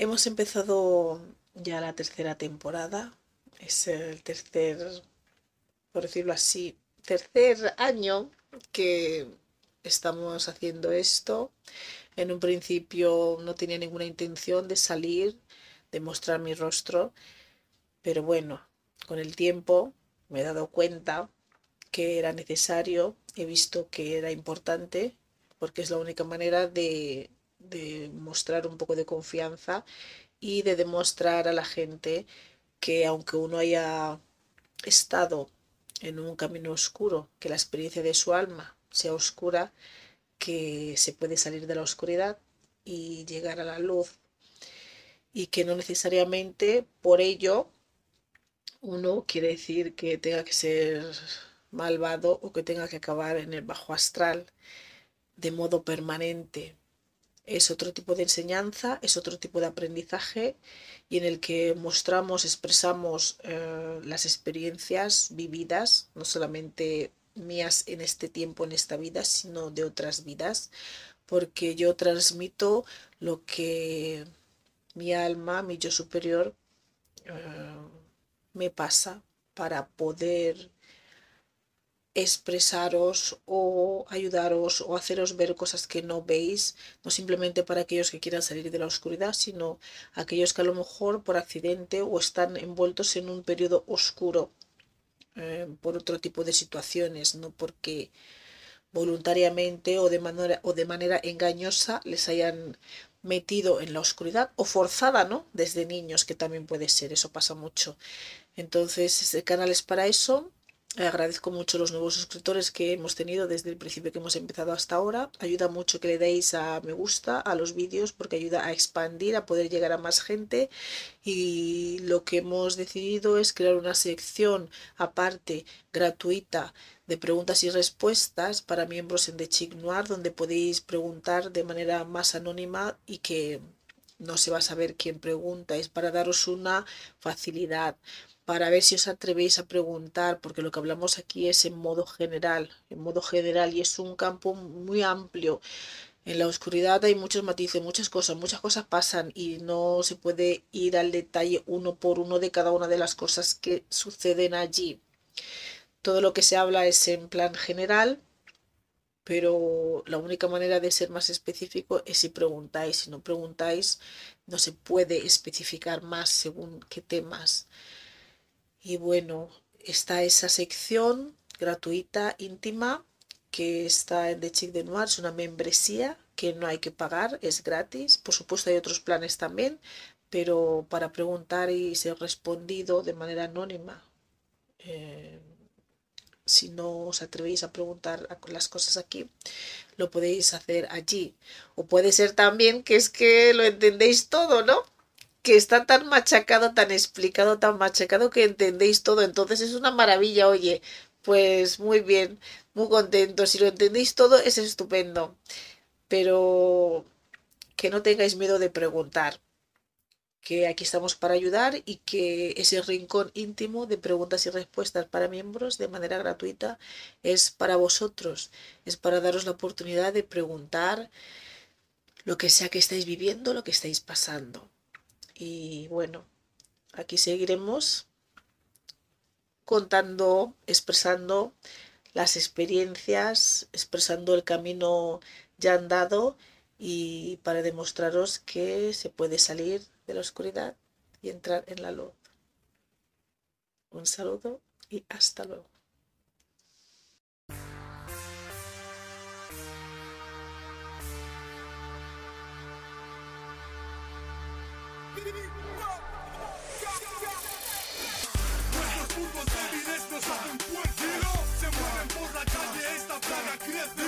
Hemos empezado ya la tercera temporada, es el tercer, por decirlo así, tercer año que estamos haciendo esto. En un principio no tenía ninguna intención de salir, de mostrar mi rostro, pero bueno, con el tiempo me he dado cuenta que era necesario, he visto que era importante, porque es la única manera de, de mostrar un poco de confianza y de demostrar a la gente que aunque uno haya estado en un camino oscuro, que la experiencia de su alma sea oscura, que se puede salir de la oscuridad y llegar a la luz y que no necesariamente por ello uno quiere decir que tenga que ser malvado o que tenga que acabar en el bajo astral de modo permanente. Es otro tipo de enseñanza, es otro tipo de aprendizaje y en el que mostramos, expresamos eh, las experiencias vividas, no solamente mías en este tiempo, en esta vida, sino de otras vidas, porque yo transmito lo que mi alma, mi yo superior, eh, me pasa para poder expresaros o ayudaros o haceros ver cosas que no veis, no simplemente para aquellos que quieran salir de la oscuridad, sino aquellos que a lo mejor por accidente o están envueltos en un periodo oscuro eh, por otro tipo de situaciones, no porque voluntariamente o de manera o de manera engañosa les hayan metido en la oscuridad o forzada, ¿no? Desde niños, que también puede ser, eso pasa mucho. Entonces, este canal es para eso Agradezco mucho los nuevos suscriptores que hemos tenido desde el principio que hemos empezado hasta ahora. Ayuda mucho que le deis a me gusta a los vídeos porque ayuda a expandir, a poder llegar a más gente. Y lo que hemos decidido es crear una sección aparte, gratuita, de preguntas y respuestas para miembros en The Chic Noir, donde podéis preguntar de manera más anónima y que no se va a saber quién pregunta. Es para daros una facilidad para ver si os atrevéis a preguntar, porque lo que hablamos aquí es en modo general, en modo general, y es un campo muy amplio. En la oscuridad hay muchos matices, muchas cosas, muchas cosas pasan y no se puede ir al detalle uno por uno de cada una de las cosas que suceden allí. Todo lo que se habla es en plan general, pero la única manera de ser más específico es si preguntáis. Si no preguntáis, no se puede especificar más según qué temas. Y bueno, está esa sección gratuita, íntima, que está en The Chic de Noir, es una membresía que no hay que pagar, es gratis. Por supuesto hay otros planes también, pero para preguntar y ser respondido de manera anónima. Eh, si no os atrevéis a preguntar las cosas aquí, lo podéis hacer allí. O puede ser también que es que lo entendéis todo, ¿no? Que está tan machacado, tan explicado, tan machacado que entendéis todo. Entonces es una maravilla, oye, pues muy bien, muy contento. Si lo entendéis todo es estupendo. Pero que no tengáis miedo de preguntar, que aquí estamos para ayudar y que ese rincón íntimo de preguntas y respuestas para miembros de manera gratuita es para vosotros, es para daros la oportunidad de preguntar lo que sea que estáis viviendo, lo que estáis pasando. Y bueno, aquí seguiremos contando, expresando las experiencias, expresando el camino ya andado y para demostraros que se puede salir de la oscuridad y entrar en la luz. Un saludo y hasta luego. Nuestros puntos débiles nos hacen fuerte. Se mueven por la calle, esta plaga crece.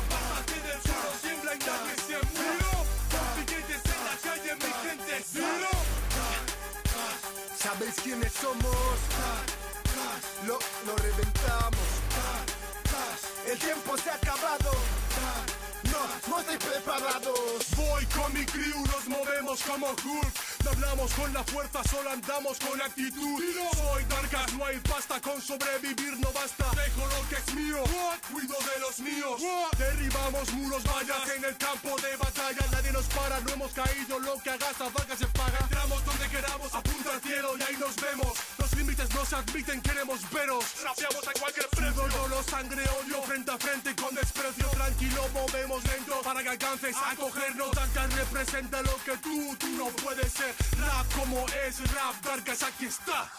Apártate del suelo, siembra y nadie se murió. Billetes en la calle, mi gente sabéis quiénes somos. Lo, lo reventamos. El tiempo se ha acabado. No, no estáis preparados. Voy con mi crew, nos movemos como Hulk. No hablamos con la fuerza, solo andamos con actitud. Soy Darkas, no hay pasta, con sobrevivir no basta. Dejo lo que es mío, cuido de los míos. Derribamos muros, vallas en el campo de batalla. Nadie nos para, no hemos caído. Lo que hagas a vaca se paga. Entramos donde queramos, apunta al cielo y ahí nos vemos. Los límites no se admiten, queremos veros. Rapeamos a cualquier precio. Dolor, sangre, odio, frente a frente con desprecio. Tranquilo, movemos lento para que alcances a cogernos. Darkas representa lo que tú, tú no puedes ser. Rap como es rap, Darkas aquí está.